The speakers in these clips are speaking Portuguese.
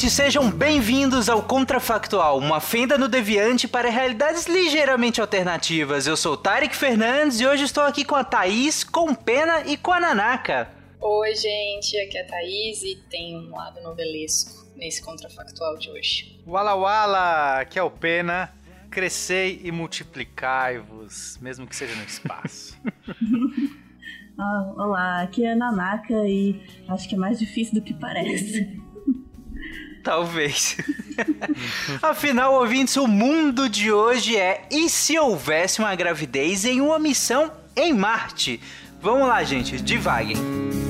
Ouvintes, sejam bem-vindos ao Contrafactual, uma fenda no deviante para realidades ligeiramente alternativas. Eu sou Tarek Fernandes e hoje estou aqui com a Thaís, com Pena e com a Nanaka. Oi, gente, aqui é a Thaís e tem um lado novelesco nesse Contrafactual de hoje. Wala Wala, aqui é o Pena. Crescei e multiplicai-vos, mesmo que seja no espaço. ah, olá, aqui é a Nanaka e acho que é mais difícil do que parece. Talvez. Afinal, ouvintes, o mundo de hoje é e se houvesse uma gravidez em uma missão em Marte? Vamos lá, gente, devaguem.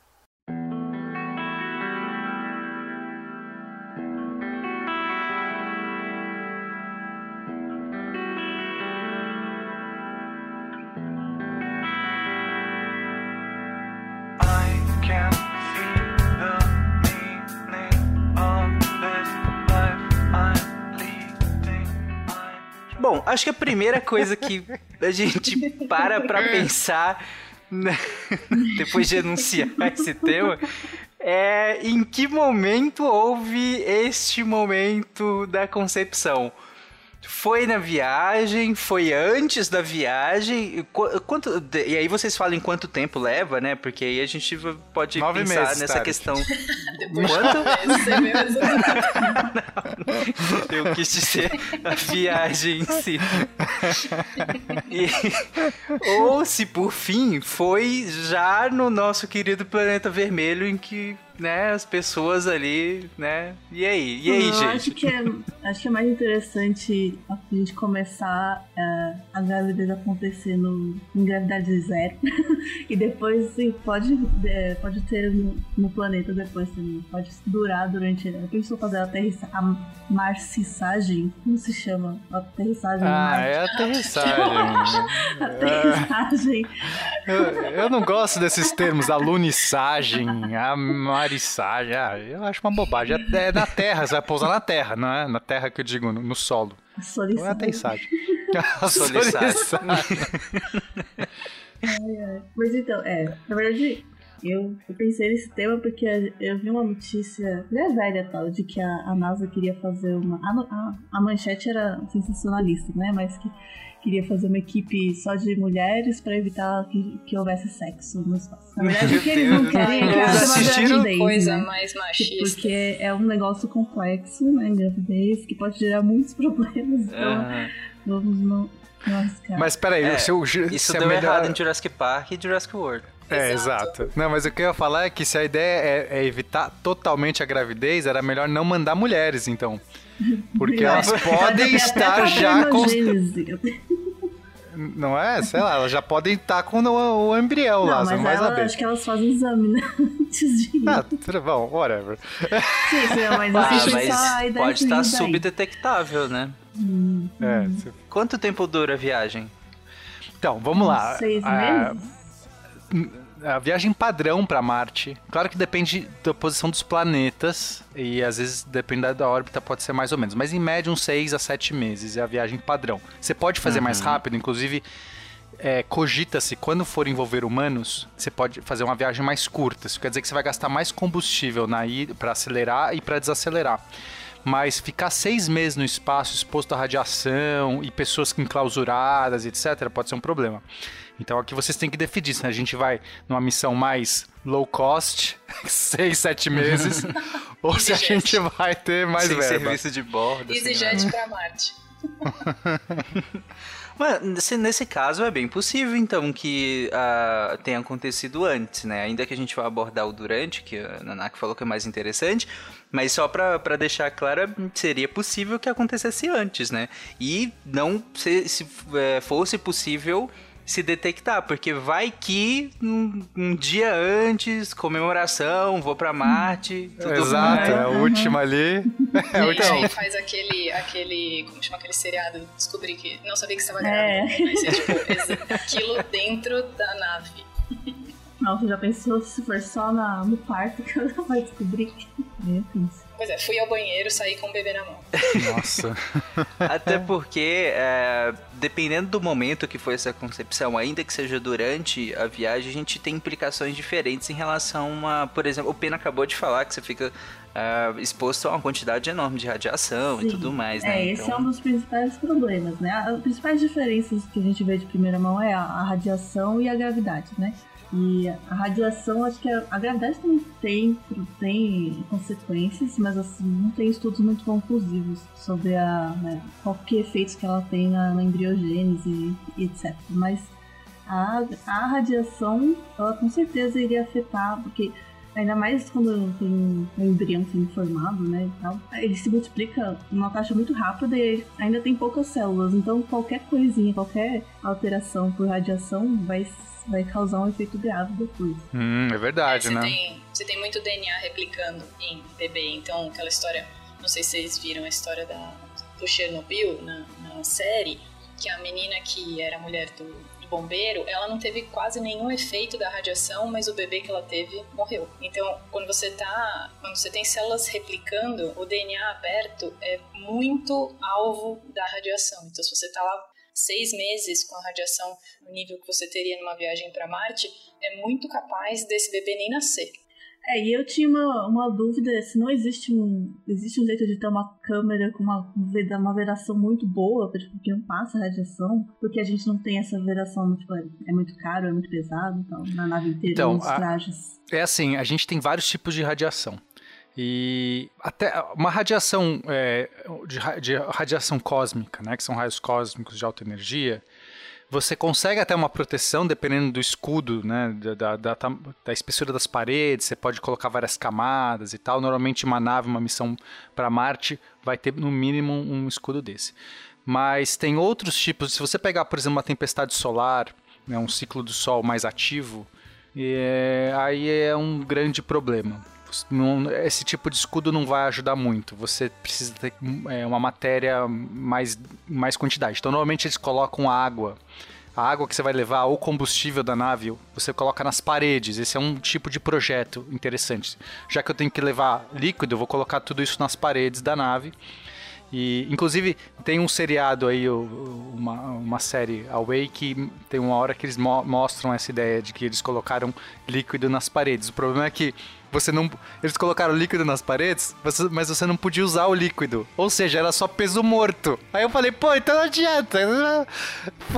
Acho que a primeira coisa que a gente para pra pensar né, depois de anunciar esse tema é em que momento houve este momento da concepção. Foi na viagem? Foi antes da viagem? Quanto, e aí vocês falam em quanto tempo leva, né? Porque aí a gente pode Nove pensar meses, nessa Tarek. questão. Depois Quanto? é mesmo. Eu quis dizer a viagem em si. E- ou se por fim foi já no nosso querido planeta vermelho em que, né, as pessoas ali, né? E aí? E aí, Eu gente? Acho que, é, acho que é mais interessante a gente começar é, a gravidez acontecer no, em gravidade zero. e depois sim, pode, é, pode ter no, no planeta depois também. Pode durar durante. Eu pensou fazer a, aterrissa, a marcissagem? Como se chama? A aterrissagem. em Ah, é aterrissagem. Aterrissagem. eu, eu não gosto desses termos, a lunissagem, a marissagem. Ah, eu acho uma bobagem. É é na Terra, você vai pousar na Terra, não é? Na Terra que eu digo, no, no solo. Não é. A Solissagem. solissagem. Mas então, é, na verdade, eu, eu pensei nesse tema porque eu vi uma notícia, não é velha tal, de que a, a NASA queria fazer uma. A, a, a manchete era sensacionalista, né? Mas que queria fazer uma equipe só de mulheres pra evitar que, que houvesse sexo no espaço. Na verdade, o que eles não querem é que haja uma Coisa né? mais machista. Porque é um negócio complexo, né? Gravidez, que pode gerar muitos problemas. Então, Aham. vamos não, não arriscar. Mas peraí, É, se, Isso se é deu melhor... errado em Jurassic Park e Jurassic World. É, Exato. exato. Não, mas o que eu ia falar é que se a ideia é, é evitar totalmente a gravidez, era melhor não mandar mulheres, então. Porque elas podem estar já com. Não é? Sei lá, elas já podem estar com o, o embrião lá, Não, você mas não vai ela, saber. acho que elas fazem exame, né? Antes de ir. Ah, tudo bom, whatever. Sim, sim, mas Ah, assim, mas só a ideia pode de estar subdetectável, né? É, se- Quanto tempo dura a viagem? Então, vamos lá. Seis A- meses? A viagem padrão para Marte, claro que depende da posição dos planetas e às vezes dependendo da órbita pode ser mais ou menos, mas em média uns 6 a 7 meses é a viagem padrão. Você pode fazer mais rápido, inclusive é, cogita-se quando for envolver humanos, você pode fazer uma viagem mais curta. Isso quer dizer que você vai gastar mais combustível na ida para acelerar e para desacelerar. Mas ficar seis meses no espaço exposto à radiação e pessoas enclausuradas, etc., pode ser um problema. Então aqui vocês têm que definir se a gente vai numa missão mais low cost, seis, sete meses, ou se a gente vai ter mais Sem verba. serviço de bordo. sem nada. EasyJet pra Marte. Mas nesse, nesse caso é bem possível, então, que uh, tenha acontecido antes, né? Ainda que a gente vá abordar o durante, que a Nanak falou que é mais interessante, mas só para deixar claro, seria possível que acontecesse antes, né? E não se, se é, fosse possível se detectar, porque vai que um, um dia antes, comemoração, vou para Marte, tudo Exato, mais. é a última ali. É, o então. faz aquele, aquele, como chama aquele seriado, descobri que não sabia que estava grávida. É. Mas é tipo, aquilo dentro da nave. Nossa, já pensou se for só na, no quarto que ela vai descobrir é isso. Pois é, fui ao banheiro, saí com o bebê na mão. Nossa. Até porque, é, dependendo do momento que foi essa concepção, ainda que seja durante a viagem, a gente tem implicações diferentes em relação a, por exemplo, o Pena acabou de falar que você fica Uh, exposto a uma quantidade enorme de radiação Sim. e tudo mais, né? É, esse então... é um dos principais problemas, né? As principais diferenças que a gente vê de primeira mão é a, a radiação e a gravidade, né? E a radiação, acho que a, a gravidade também tem, tem consequências, mas assim, não tem estudos muito conclusivos sobre a, né, qualquer efeitos que ela tem na, na embriogênese e etc. Mas a, a radiação, ela com certeza iria afetar, porque Ainda mais quando tem um embrião sendo formado, né, e tal. Ele se multiplica numa taxa muito rápida e ainda tem poucas células. Então, qualquer coisinha, qualquer alteração por radiação vai vai causar um efeito grave depois. Hum, é verdade, é, né? Tem, você tem muito DNA replicando em bebê, então aquela história, não sei se vocês viram a história da, do Chernobyl na, na série, que a menina que era mulher do, do, bombeiro, ela não teve quase nenhum efeito da radiação, mas o bebê que ela teve morreu. Então, quando você tá, quando você tem células replicando, o DNA aberto é muito alvo da radiação. Então, se você tá lá seis meses com a radiação no nível que você teria numa viagem para Marte, é muito capaz desse bebê nem nascer. É, e eu tinha uma, uma dúvida se não existe um existe um jeito de ter uma câmera com uma, uma veração muito boa, tipo, que não passa radiação, porque a gente não tem essa veração, tipo, é muito caro, é muito pesado, então, na nave inteira, então, nos trajes. A, é assim, a gente tem vários tipos de radiação. E até uma radiação é, de, de, radiação cósmica, né, que são raios cósmicos de alta energia, você consegue até uma proteção dependendo do escudo, né, da, da, da, espessura das paredes, você pode colocar várias camadas e tal. Normalmente uma nave, uma missão para Marte vai ter no mínimo um escudo desse. Mas tem outros tipos, se você pegar, por exemplo, uma tempestade solar, né, um ciclo do Sol mais ativo, é, aí é um grande problema esse tipo de escudo não vai ajudar muito. Você precisa ter é, uma matéria mais, mais quantidade. Então, normalmente eles colocam água. A água que você vai levar ou combustível da nave, você coloca nas paredes. Esse é um tipo de projeto interessante. Já que eu tenho que levar líquido, eu vou colocar tudo isso nas paredes da nave. E, inclusive, tem um seriado aí, uma, uma série, Away, que tem uma hora que eles mo mostram essa ideia de que eles colocaram líquido nas paredes. O problema é que você não. Eles colocaram líquido nas paredes, mas você não podia usar o líquido. Ou seja, era só peso morto. Aí eu falei, pô, então não adianta.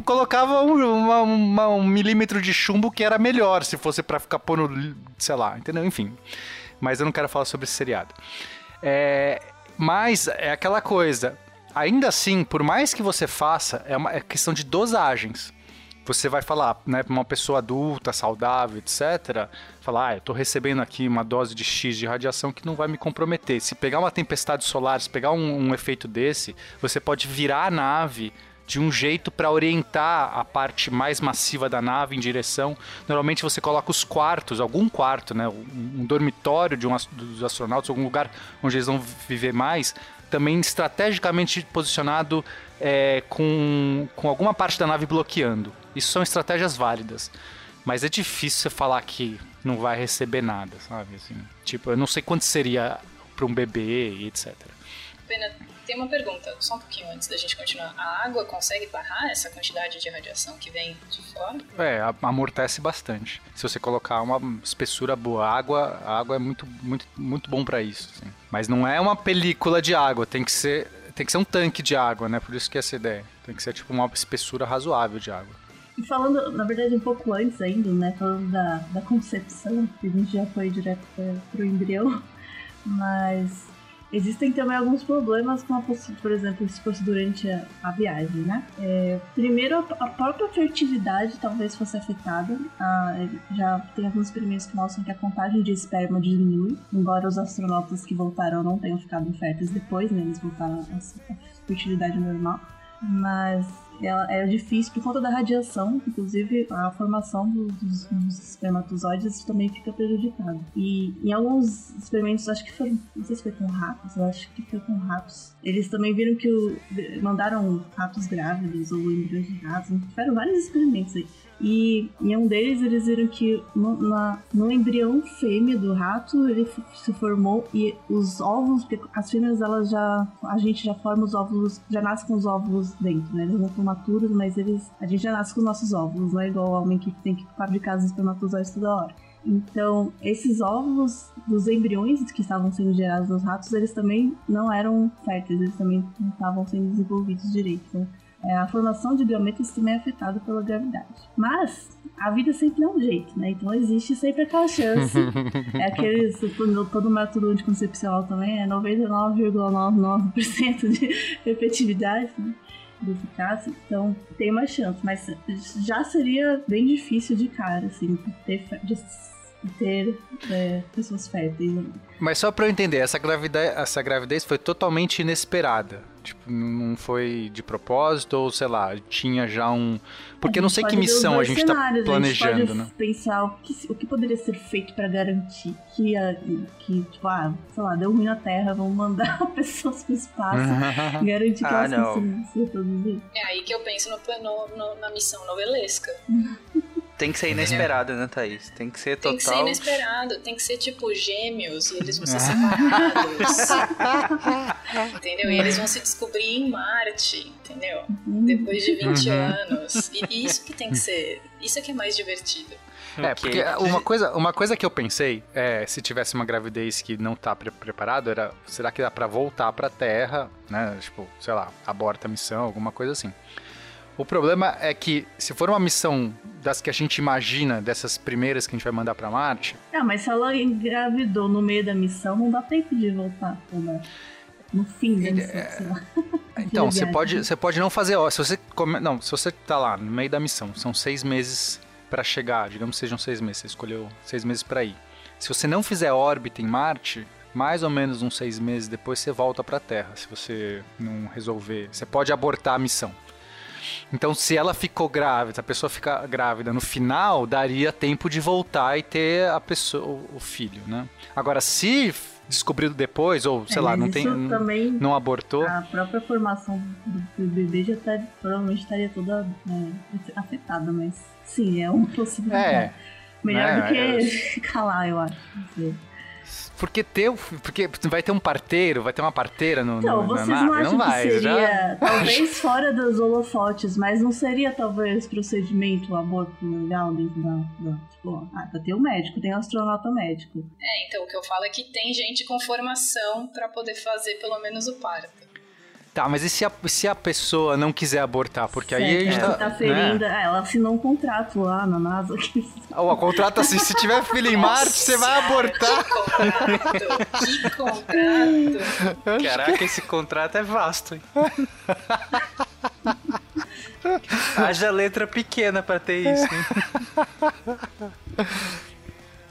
Colocava um, uma, uma, um milímetro de chumbo que era melhor se fosse para ficar pondo, sei lá, entendeu? Enfim. Mas eu não quero falar sobre esse seriado. É, mas é aquela coisa. Ainda assim, por mais que você faça, é uma é questão de dosagens você vai falar, né, para uma pessoa adulta, saudável, etc., falar, ah, eu estou recebendo aqui uma dose de X de radiação que não vai me comprometer. Se pegar uma tempestade solar, se pegar um, um efeito desse, você pode virar a nave de um jeito para orientar a parte mais massiva da nave em direção. Normalmente você coloca os quartos, algum quarto, né, um dormitório de um, dos astronautas, algum lugar onde eles vão viver mais, também estrategicamente posicionado é, com, com alguma parte da nave bloqueando. Isso são estratégias válidas. Mas é difícil você falar que não vai receber nada, sabe? Assim, tipo, eu não sei quanto seria para um bebê e etc. Pena, tem uma pergunta, só um pouquinho antes da gente continuar. A água consegue barrar essa quantidade de radiação que vem de fora? É, amortece bastante. Se você colocar uma espessura boa, a água, a água é muito, muito, muito bom para isso. Assim. Mas não é uma película de água, tem que ser, tem que ser um tanque de água, né? Por isso que é essa ideia. Tem que ser tipo uma espessura razoável de água. E falando, na verdade, um pouco antes ainda, né? Falando da, da concepção, que a gente já foi direto para o embrião, mas existem também alguns problemas com a por exemplo, se fosse durante a, a viagem, né? É, primeiro, a, a própria fertilidade talvez fosse afetada. Ah, já tem alguns experimentos que mostram que a contagem de esperma diminui, embora os astronautas que voltaram não tenham ficado inférteis depois, né? Eles voltaram à fertilidade normal. Mas ela é difícil por conta da radiação, inclusive a formação dos, dos espermatozoides também fica prejudicada. E em alguns experimentos, acho que foram, não sei se foi com ratos, acho que foi com ratos, eles também viram que o, mandaram ratos grávidos ou embriões de ratos, fizeram vários experimentos aí. E em um deles eles viram que no, na- no embrião fêmea do rato ele se formou e os óvulos, porque as fêmeas elas já. A gente já forma os óvulos, já nasce com os óvulos dentro, né? Eles não são maturos, mas eles. A gente já nasce com os nossos óvulos, não é igual o homem que tem que fabricar os espermatozoides toda hora. Então, esses óvulos dos embriões que estavam sendo gerados nos ratos, eles também não eram férteis, eles também não estavam sendo desenvolvidos direito. Então, é, a formação de gametas também é afetada pela gravidade. Mas a vida sempre dá um jeito, né? Então existe sempre aquela chance. é aquele todo, todo método anticoncepcional também é 99,99% de efetividade, né? De eficácia. Então tem uma chance, mas já seria bem difícil de cara, assim, ter, de ter é, pessoas férteis. né? Mas só pra eu entender, essa gravidez, essa gravidez foi totalmente inesperada. Tipo, não foi de propósito ou, sei lá, tinha já um... Porque eu não sei que missão a gente tá cenários, planejando, a gente pode né? pensar o que, o que poderia ser feito pra garantir que, a, que, tipo, ah, sei lá, deu ruim na Terra, vamos mandar pessoas pro espaço e garantir que Ah, elas não. consigam se reproduzir. É aí que eu penso no, no- no- na missão novelesca. Tem que ser inesperado, né, Thaís? Tem que ser Tem que ser total. inesperado, tem que ser tipo gêmeos e eles vão ser separados. entendeu? E eles vão se descobrir em Marte, entendeu? Depois de 20 Uhum. anos. E isso que tem que ser. Isso é que é mais divertido. É, porque uma coisa, uma coisa que eu pensei, é, se tivesse uma gravidez que não tá pre- preparado, era, será que dá pra voltar pra Terra, né? Tipo, sei lá, aborta a missão, alguma coisa assim. O problema é que, se for uma missão das que a gente imagina, dessas primeiras que a gente vai mandar pra Marte, Ah, mas se ela engravidou no meio da missão, não dá tempo de voltar. né? No fim da missão, lá. Então, você pode, você pode não fazer, ó, se você come, não, se você tá lá no meio da missão, são seis meses pra chegar, digamos que sejam seis meses, você escolheu seis meses pra ir. Se você não fizer órbita em Marte, mais ou menos uns seis meses depois você volta pra Terra, se você não resolver, você pode abortar a missão. Então, se ela ficou grávida, a pessoa fica grávida no final, daria tempo de voltar e ter a pessoa, o, filho, né? Agora, se descobrido depois, ou sei É, lá, não tem, também- não abortou, A própria formação do, bebê já tá, provavelmente estaria toda é, afetada, mas sim, é um possível. É, Melhor né, do que é- ficar lá, eu acho. Não sei. Porque ter, o- porque vai ter um parteiro, vai ter uma parteira no, Então, no, vocês na não acham não vai, que já- seria, talvez fora dos holofotes, mas não seria talvez procedimento, o aborto legal dentro da. da tipo, ah, tem o médico, tem o astronauta médico. É, então o que eu falo é que tem gente com formação pra poder fazer pelo menos o parto. Tá, mas e se a, se a pessoa não quiser abortar? Porque aí a Certo, gente ela tá. tá né? ferindo. ah, ela assinou um contrato lá na NASA. que- o contrato assim, se tiver filho em Marte, você vai abortar. Que contrato! Caraca, esse contrato é vasto, hein? Haja letra pequena pra ter isso, hein?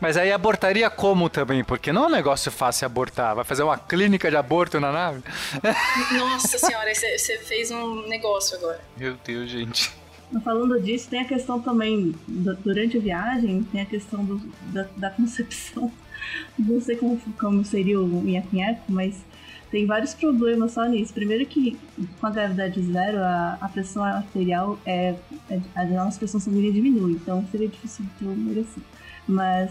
Mas aí abortaria como também? Porque não é um negócio fácil abortar. Vai fazer uma clínica de aborto na nave? Nossa senhora, você fez um negócio agora. Meu Deus, gente. Mas Falando disso, tem a questão também, du- durante a viagem, tem a questão do- da, da concepção. Não sei como, como seria o nhaco mas tem vários problemas só nisso. Primeiro que com a gravidade zero, a, a pressão arterial é, é a nossa pressão sanguínea diminui, então seria difícil de ter uma ereção. Mas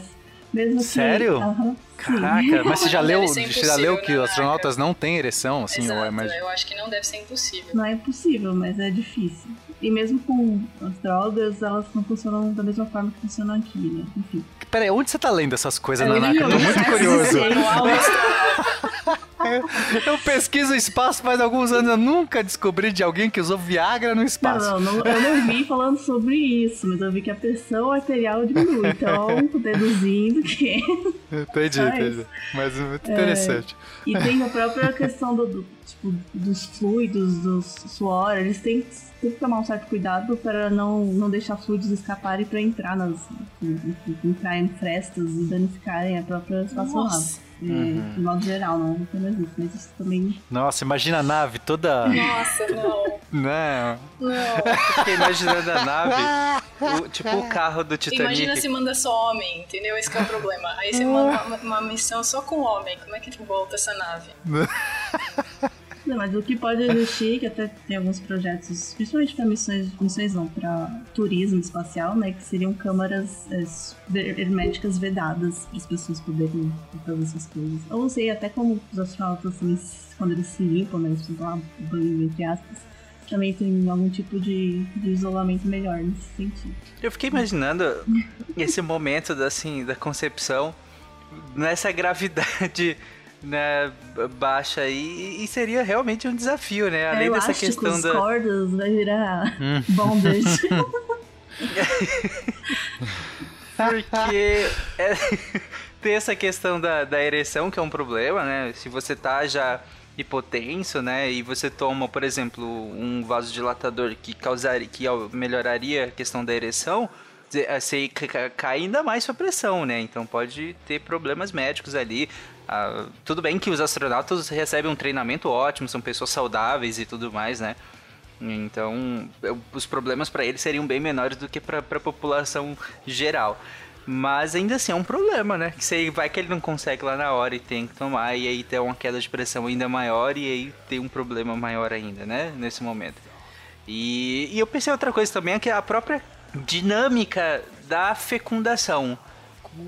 mesmo que... Sério? Aham, sim. Caraca, mas você já leu, você já leu que né, os astronautas não têm ereção, assim, ou é Exato, mais. eu acho que não deve ser impossível. Não é impossível, mas é difícil. E mesmo com as drogas, elas não funcionam da mesma forma que funcionam aqui, né? Enfim. Peraí, onde você tá lendo essas coisas, li Nanaka? Eu tô muito curioso. Eu pesquiso espaço faz alguns anos, eu nunca descobri de alguém que usou Viagra no espaço. Não, não, não, eu não vi falando sobre isso, mas eu vi que a pressão arterial diminui. Então, tô deduzindo que. Entendi, Só entendi. Mas é muito interessante. E tem a própria questão do, do- tipo, dos fluidos, do suor. Eles têm, têm que tomar um certo cuidado para não, não deixar fluidos escaparem para entrar nas. entrar em frestas e danificarem a própria espaçolada. De modo geral, não apenas isso, mas isso também. Nossa, imagina a nave toda. Nossa, não. né? Não. Fiquei imaginando a nave, o- tipo o carro do Titanic. Imagina se manda só homem, entendeu? Esse que é o problema. Aí você manda uma, uma missão só com homem. Como é que volta essa nave? Não, mas o que pode existir, que até tem alguns projetos, principalmente para missões, missões não, para turismo espacial, né, que seriam câmaras é, super herméticas vedadas para as pessoas poderem fazer essas coisas. Eu não sei até como os astronautas, assim, quando eles se limpam, né, eles lá, banho, entre aspas, também tem algum tipo de, de isolamento melhor nesse sentido. Eu fiquei imaginando esse momento assim, da concepção nessa gravidade né, baixa aí e seria realmente um desafio, né? Além é, dessa questão da. cordas, vai virar bondage. Porque é, tem essa questão da, da ereção, que é um problema, né? Se você tá já hipotenso, né? E você toma, por exemplo, um vasodilatador que causaria, que melhoraria a questão da ereção, você ca- cai ainda mais sua pressão, né? Então pode ter problemas médicos ali. Ah, tudo bem que os astronautas recebem um treinamento ótimo, são pessoas saudáveis e tudo mais, né? Então, os problemas para eles seriam bem menores do que para a população geral. Mas ainda assim é um problema, né? Que você vai que ele não consegue lá na hora e tem que tomar, e aí tem uma queda de pressão ainda maior, e aí tem um problema maior ainda, né? Nesse momento. E, e eu pensei outra coisa também, é que a própria dinâmica da fecundação.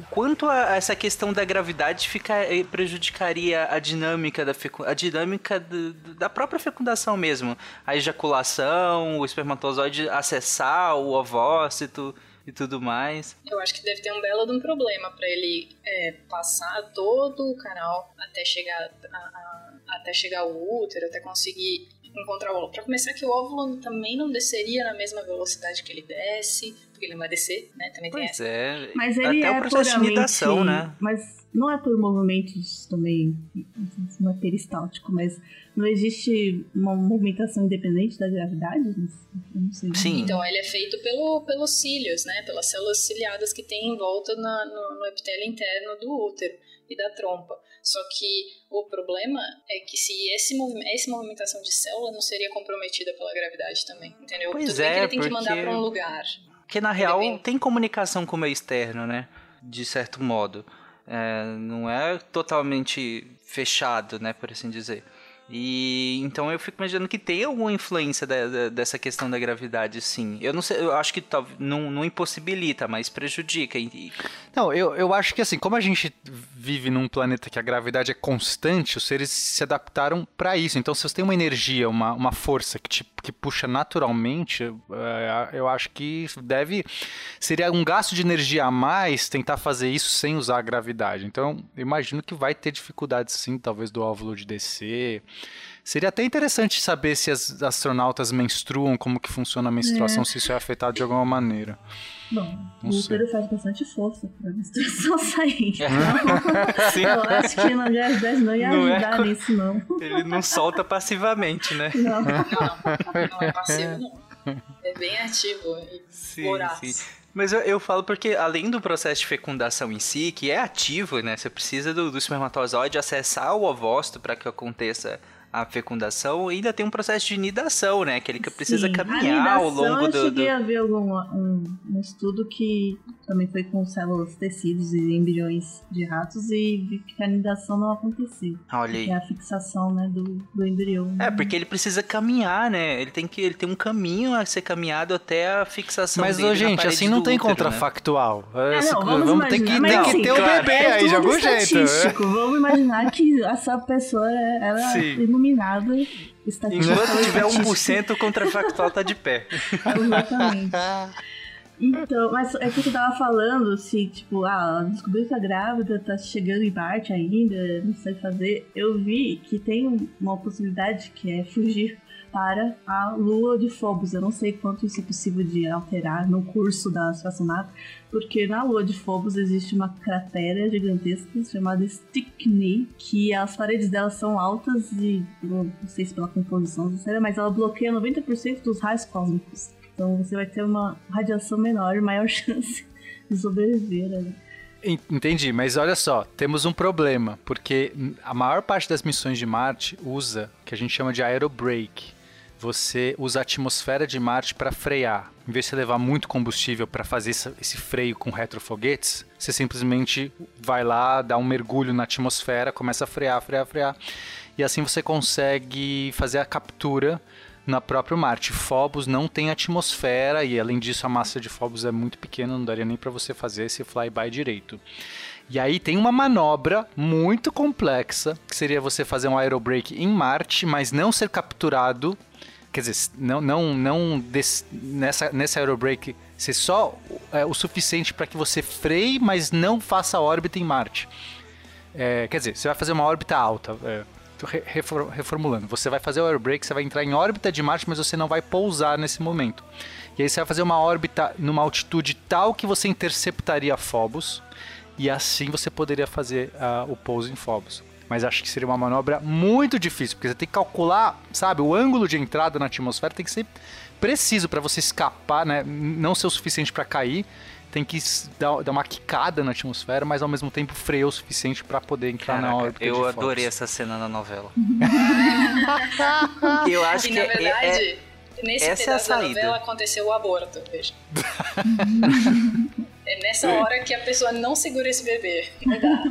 Quanto a essa questão da gravidade fica, eh, prejudicaria a dinâmica da a dinâmica do- da própria fecundação mesmo, a ejaculação, o espermatozoide acessar o ovócito e tudo mais. Eu acho que deve ter um belo de um problema pra ele é, passar todo o canal até chegar, a- a- até chegar ao útero, até conseguir encontrar o óvulo. Pra começar que o óvulo também não desceria na mesma velocidade que ele desce, porque ele não vai descer, né? Também tem Pois é. Mas ele até é o processo de imitação, né? Mas não é por movimentos também, não é peristáltico, mas não existe uma movimentação independente da gravidade? Eu não sei. Sim. Então, ele é feito pelo, pelos cílios, né? Pelas células ciliadas que tem em volta na- no, no epitélio interno do útero e da trompa. Só que o problema é que se esse movimento, essa movimentação de célula não seria comprometida pela gravidade também, entendeu? Pois Tudo bem que é, ele tem que mandar porque- pra um lugar. Porque na real Depende. tem comunicação com o meio externo, né? De certo modo. É, não é totalmente fechado, né? Por assim dizer. E então eu fico imaginando que tem alguma influência da- da- dessa questão da gravidade, sim. Eu não sei, eu acho que tal- não, não impossibilita, mas prejudica. Não, eu, eu acho que assim, como a gente vive num planeta que a gravidade é constante, os seres se adaptaram para isso. Então, se você tem uma energia, uma, uma força que, te, que puxa naturalmente, é, eu acho que deve. Seria um gasto de energia a mais tentar fazer isso sem usar a gravidade. Então, eu imagino que vai ter dificuldades sim, talvez do óvulo de descer. Seria até interessante saber se as astronautas menstruam, como que funciona a menstruação, se isso é afetado de alguma maneira. Bom, Não o útero faz bastante força pra menstruação sair. Sim. Então, eu acho que na gravidade não ia Não é ajudar co- nisso, não. Ele não solta passivamente, né? Não. Não, não, não é passivo, não. É bem ativo e Sim, voraz. sim. Mas eu, eu falo porque, além do processo de fecundação em si, que é ativo, né? Você precisa do, do espermatozoide acessar o ovócito para que aconteça a fecundação, ainda tem um processo de nidação, né? Que ele que precisa Sim. caminhar a ao longo eu do. cheguei do... a ver algum, um, um estudo que também foi com células, tecidos e embriões de ratos e vi que a nidação não aconteceu. Olha aí. É a fixação, né, do, do embrião. É, porque ele precisa caminhar, né? Ele tem que ele tem um caminho a ser caminhado até a fixação Mas, dele gente, assim não tem útero, né? contrafactual. É, não, coisa- vamos ter que, tem assim, ter o claro, bebê É aí de algum jeito. né? estatístico. Vamos imaginar que essa pessoa ela Sim. Iluminada. Enquanto tiver 1%, o contrafactual tá de pé. Exatamente. Então, mas é que você tava falando, assim, tipo, ah, ela descobriu que tá grávida, tá chegando em Marte ainda, não sei fazer. Eu vi que tem uma possibilidade que é fugir para a lua de Phobos. Eu não sei quanto isso é possível de alterar no curso da espaçonave, porque na lua de Phobos existe uma cratera gigantesca chamada Stickney, que as paredes dela são altas e não sei se pela composição, mas ela bloqueia 90% dos raios cósmicos. Então você vai ter uma radiação menor e maior chance de sobreviver. Né? Entendi, mas olha só, temos um problema, porque a maior parte das missões de Marte usa o que a gente chama de aerobrake. Você usa a atmosfera de Marte para frear. Em vez de você levar muito combustível para fazer esse freio com retrofoguetes, você simplesmente vai lá, dá um mergulho na atmosfera, começa a frear, frear, frear. E assim você consegue fazer a captura na própria Marte. Phobos não tem atmosfera e além disso a massa de Phobos é muito pequena, não daria nem para você fazer esse flyby direito. E aí tem uma manobra muito complexa, que seria você fazer um aerobrake em Marte, mas não ser capturado, quer dizer, não não não des, nessa nessa aerobrake ser só é, o suficiente para que você freie, mas não faça órbita em Marte. É, quer dizer, você vai fazer uma órbita alta, é, reformulando. Você vai fazer o airbrake, você vai entrar em órbita de Marte, mas você não vai pousar nesse momento. E aí você vai fazer uma órbita numa altitude tal que você interceptaria Phobos, e assim você poderia fazer uh, o pouso em Phobos. Mas acho que seria uma manobra muito difícil, porque você tem que calcular, sabe, o ângulo de entrada na atmosfera tem que ser preciso para você escapar, né? Não ser o suficiente para cair tem que dar, dar, uma quicada na atmosfera, mas ao mesmo tempo freio o suficiente para poder entrar Caraca, na órbita. Eu adorei essa cena na novela. eu acho e, que na é- verdade, é, nesse essa é a saída. da novela aconteceu o aborto, veja. é nessa hora que a pessoa não segura esse bebê. Não dá.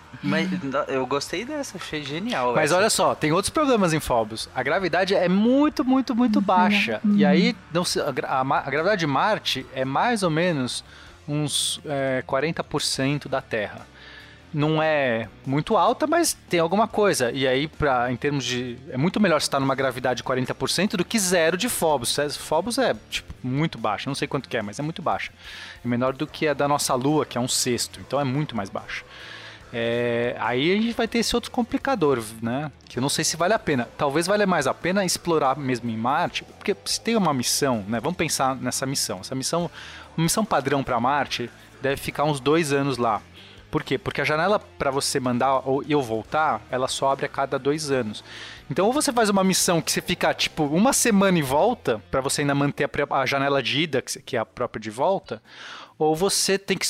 Mas eu gostei dessa, achei genial. Mas essa. olha só, tem outros problemas em Phobos. A gravidade é muito, muito, muito baixa. E aí, não se, a, a, a, gravidade de Marte é mais ou menos uns é, 40% da Terra. Não é muito alta, mas tem alguma coisa. E aí, pra, em termos de. É muito melhor estar numa gravidade de 40% do que zero de Phobos. Phobos é tipo, muito baixa, não sei quanto que é, mas é muito baixa. É menor do que a da nossa Lua, que é um sexto. Então é muito mais baixa. É, aí a gente vai ter esse outro complicador, né? Que eu não sei se vale a pena. Talvez valha mais a pena explorar mesmo em Marte, porque se tem uma missão, né? Vamos pensar nessa missão. Essa missão, uma missão padrão para Marte, deve ficar uns dois anos lá. Por quê? Porque a janela para você mandar ou eu voltar, ela só abre a cada dois anos. Então, ou você faz uma missão que você fica tipo uma semana e volta, para você ainda manter a, a janela de ida, que é a própria de volta, ou você tem que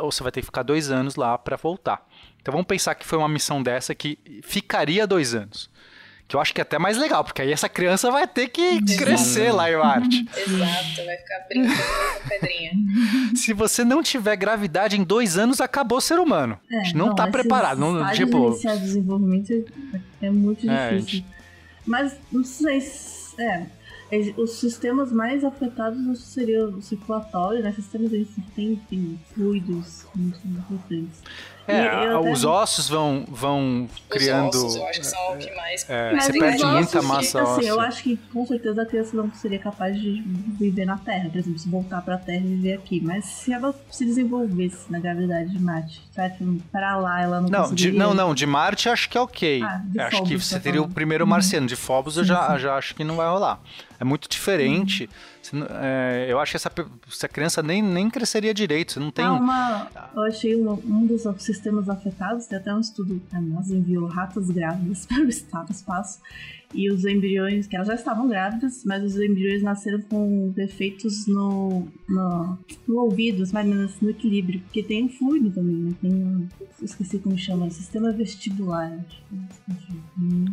ou você vai ter que ficar dois anos lá para voltar. Então vamos pensar que foi uma missão dessa que ficaria dois anos. Que eu acho que é até mais legal, porque aí essa criança vai ter que Exato. crescer lá em Marte. Exato, vai ficar brincando com pedrinha. Se você não tiver gravidade em dois anos, acabou o ser humano. É, a gente não, não tá preparado. Não, tipo... iniciar desenvolvimento é muito é, difícil. É, Mas não sei se... É, os sistemas mais afetados seriam o circulatório, né? Sistemas que tem, tem fluidos muito importantes. É, os ossos vão, vão criando. Os ossos, eu acho que são o que mais. É, você perde muita massa assim, óssea. Eu acho que com certeza a criança não seria capaz de viver na Terra, por exemplo, se voltar pra Terra e viver aqui. Mas se ela se desenvolvesse na gravidade de Marte, será que para lá ela não não, de, não, não, de Marte acho que é ok. Ah, acho Phobos, que você tá teria falando. o primeiro marciano. De Phobos eu já, já acho que não vai rolar. É muito diferente. Uhum é, eu acho que essa, essa criança nem, nem cresceria direito. Você não tem. Ah, uma, eu achei um, um dos sistemas afetados, tem até um estudo. A NASA enviou ratas grávidas para o espaço e os embriões, que elas já estavam grávidas, mas os embriões nasceram com defeitos no, no, no ouvido, ou menos no equilíbrio, porque tem um fluido também, né? Tem um, esqueci como chama, sistema vestibular.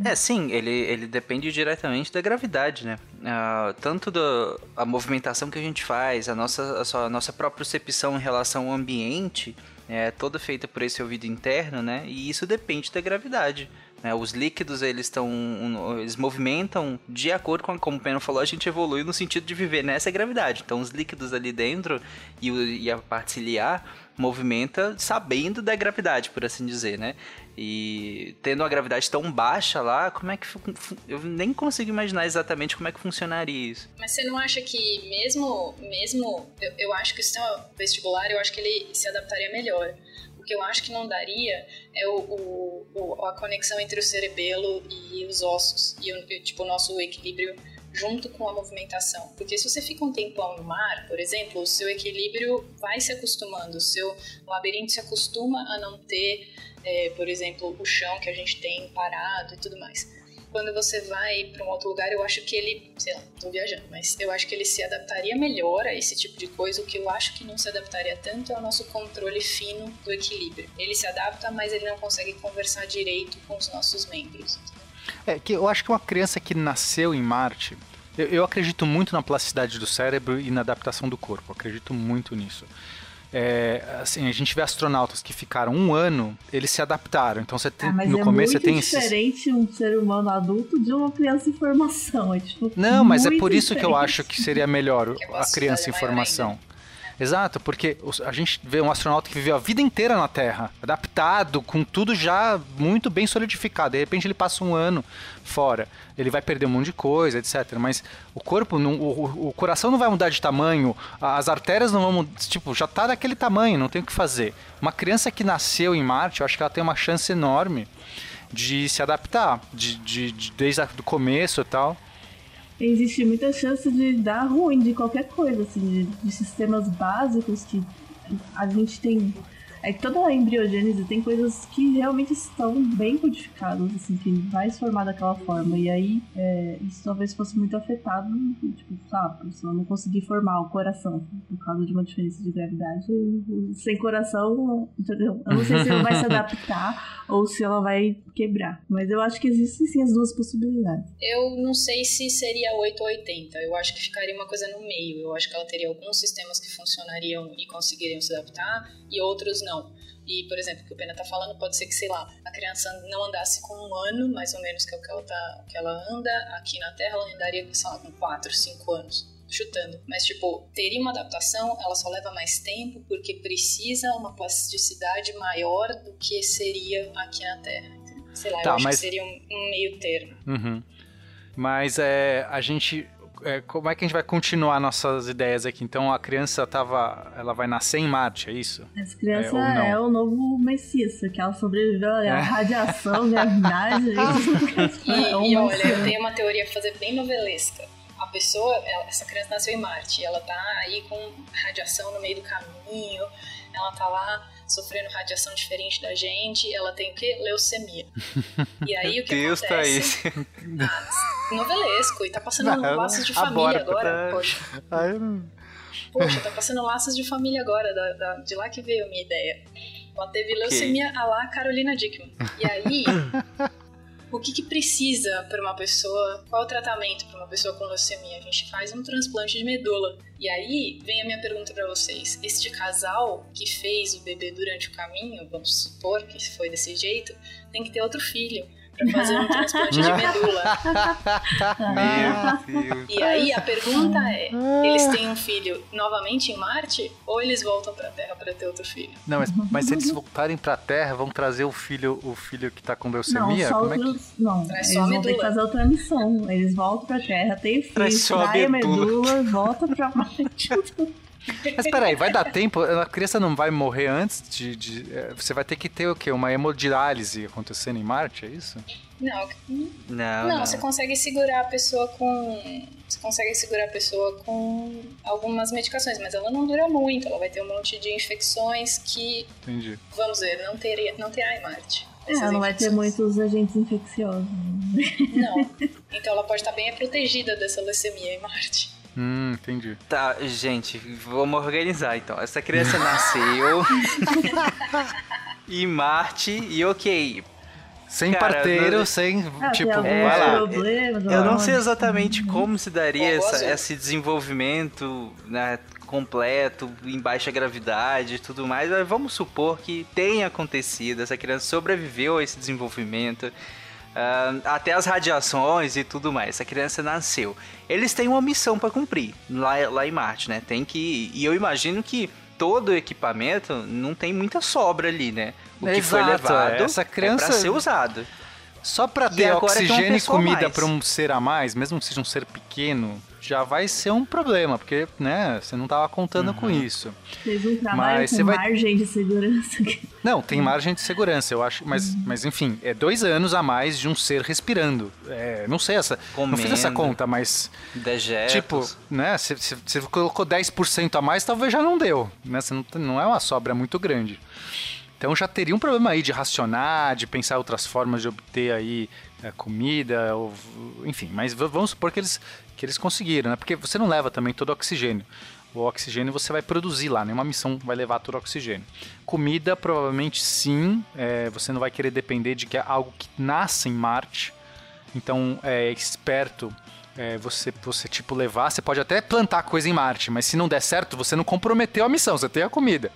É, sim, ele, ele depende diretamente da gravidade, né? Uh, tanto da a movimentação que a gente faz, a nossa, a nossa própria percepção em relação ao ambiente, é toda feita por esse ouvido interno, né? E isso depende da gravidade. Né? Os líquidos, eles estão. Eles movimentam de acordo com, como o Peno falou, a gente evolui no sentido de viver nessa gravidade. Então, os líquidos ali dentro e, o, e a parte ciliar movimenta sabendo da gravidade, por assim dizer, né? E tendo uma gravidade tão baixa lá, como é que. Eu nem consigo imaginar exatamente como é que funcionaria isso. Mas você não acha que, mesmo. mesmo eu, eu acho que o sistema vestibular, eu acho que ele se adaptaria melhor. O que eu acho que não daria é o, o a conexão entre o cerebelo e os ossos. E, o, tipo, o nosso equilíbrio junto com a movimentação. Porque se você fica um tempão no mar, por exemplo, o seu equilíbrio vai se acostumando, o seu labirinto se acostuma a não ter, é, por exemplo, o chão que a gente tem parado e tudo mais. Quando você vai para um outro lugar, eu acho que ele, sei lá, tô viajando, mas eu acho que ele se adaptaria melhor a esse tipo de coisa. O que eu acho que não se adaptaria tanto é o nosso controle fino do equilíbrio. Ele se adapta, mas ele não consegue conversar direito com os nossos membros. É que eu acho que uma criança que nasceu em Marte, eu, eu acredito muito na plasticidade do cérebro e na adaptação do corpo. acredito muito nisso. É, assim, a gente vê astronautas que ficaram um ano, eles se adaptaram. Então você tem, ah, no é começo você tem diferente um ser humano adulto de uma criança em formação. É, tipo, Não, mas é por isso diferente. que eu acho que seria melhor a criança em formação. Exato, porque a gente vê um astronauta que viveu a vida inteira na Terra, adaptado, com tudo já muito bem solidificado. De repente ele passa um ano fora, ele vai perder um monte de coisa, etc. Mas o corpo, não, o, o, coração não vai mudar de tamanho, as artérias não vão tipo, já tá daquele tamanho, não tem o que fazer. Uma criança que nasceu em Marte, eu acho que ela tem uma chance enorme de se adaptar, de, de, de desde o começo e tal existe muita chance de dar ruim de qualquer coisa, assim, de, de sistemas básicos que a gente tem é que toda a embriogênese tem coisas que realmente estão bem codificadas, assim, que vai se formar daquela forma. E aí, é, isso talvez fosse muito afetado, tipo, sabe, se ela não conseguir formar o coração por causa de uma diferença de gravidade. Sem coração, entendeu? Eu não sei se ela vai se adaptar ou se ela vai quebrar. Mas eu acho que existem sim as duas possibilidades. Eu não sei se seria 8 ou 80. Eu acho que ficaria uma coisa no meio. Eu acho que ela teria alguns sistemas que funcionariam e conseguiriam se adaptar e outros não não. E, por exemplo, o que o Pena tá falando, pode ser que, sei lá, a criança não andasse com um ano, mais ou menos, que é o que ela, tá, que ela anda aqui na Terra, ela andaria, sei lá, com 4, 5 anos chutando. Mas, tipo, teria uma adaptação, ela só leva mais tempo porque precisa uma plasticidade maior do que seria aqui na Terra. Sei lá, tá, eu acho mas... que seria um, um meio termo. Uhum. Mas é, a gente é, como é que a gente vai continuar nossas ideias aqui? Então a criança tava, ela vai nascer em Marte, é isso? Essa criança é, é o novo Messias, que ela sobreviveu à é. radiação, gravidade. e, é e olha, eu tenho uma teoria pra fazer bem novelesca. A pessoa, ela, essa criança nasceu em Marte, ela tá aí com radiação no meio do caminho, ela tá lá sofrendo radiação diferente da gente, ela tem o quê? Leucemia. E aí o que Deus acontece? Tá aí. Ah, novelesco, e tá passando não, laços de família agora, tá... poxa. Ai. Poxa, tá passando laços de família agora, da, da, de lá que veio a minha ideia. Ela teve leucemia okay. a lá Carolina Dickman. E aí, o que, que precisa para uma pessoa, qual o tratamento para uma pessoa com leucemia? A gente faz um transplante de medula. E aí vem a minha pergunta para vocês: este casal que fez o bebê durante o caminho, vamos supor que foi desse jeito, tem que ter outro filho para fazer um transplante de medula. E aí a pergunta é: eles têm um filho novamente em Marte ou eles voltam para a Terra para ter outro filho? Não, mas, mas, se eles voltarem para a Terra, vão trazer o filho, o filho que está com leucemia? Não, Como é que... não Traz eles vão ter que fazer outra missão. Eles voltam para a Terra, tem filho, traz a medula, volta para Marte. Mas peraí, vai dar tempo? A criança não vai morrer antes de. de é, você vai ter que ter o quê? Uma hemodiálise acontecendo em Marte, é isso? Não. Não, não, não. Você consegue segurar a pessoa com. Você consegue segurar a pessoa com algumas medicações, mas ela não dura muito. Ela vai ter um monte de infecções que. Entendi. Vamos ver, não, teria, não terá em Marte. É, ela não vai ter muitos agentes infecciosos. Não. Então ela pode estar bem protegida dessa leucemia em Marte. Hum, entendi. Tá, gente, vamos organizar então. Essa criança nasceu em Marte e ok. Sem Cara, parteiro, não... sem. Ah, tipo, vai lá. eu não sei exatamente como se daria essa, esse desenvolvimento né, completo, em baixa gravidade e tudo mais, mas vamos supor que tenha acontecido, essa criança sobreviveu a esse desenvolvimento ah, até as radiações e tudo mais. Essa criança nasceu. Eles têm uma missão para cumprir lá, lá em Marte, né? Tem que. E eu imagino que todo o equipamento não tem muita sobra ali, né? O que foi Exato, levado essa criança- é pra ser usado. Só pra E ter uma oxigênio e comida pra um ser a mais, mesmo que seja um ser pequeno, já vai ser um problema, porque, né, você não tava contando com Uhum. isso. Fez um trabalho Mas com você vai- margem de segurança. Não, tem margem de segurança, eu acho, mas, mas enfim, é dois anos a mais de um ser respirando. É, não sei essa, não fiz essa Comendo. conta, mas Dejetos. tipo, né, se você colocou 10% a mais, talvez já não deu, né, você não, não é uma sobra muito grande. Então já teria um problema aí de racionar, de pensar outras formas de obter aí é, comida, ou, enfim. Mas vamos supor que eles, que eles conseguiram, né? Porque você não leva também todo o oxigênio. O oxigênio você vai produzir lá, nenhuma missão vai levar todo o oxigênio. Comida, provavelmente sim. é, você não vai querer depender de que é algo que nasce em Marte. Então é esperto é, você, você tipo levar. Você pode até plantar coisa em Marte, mas se não der certo, você não comprometeu a missão, você tem a comida.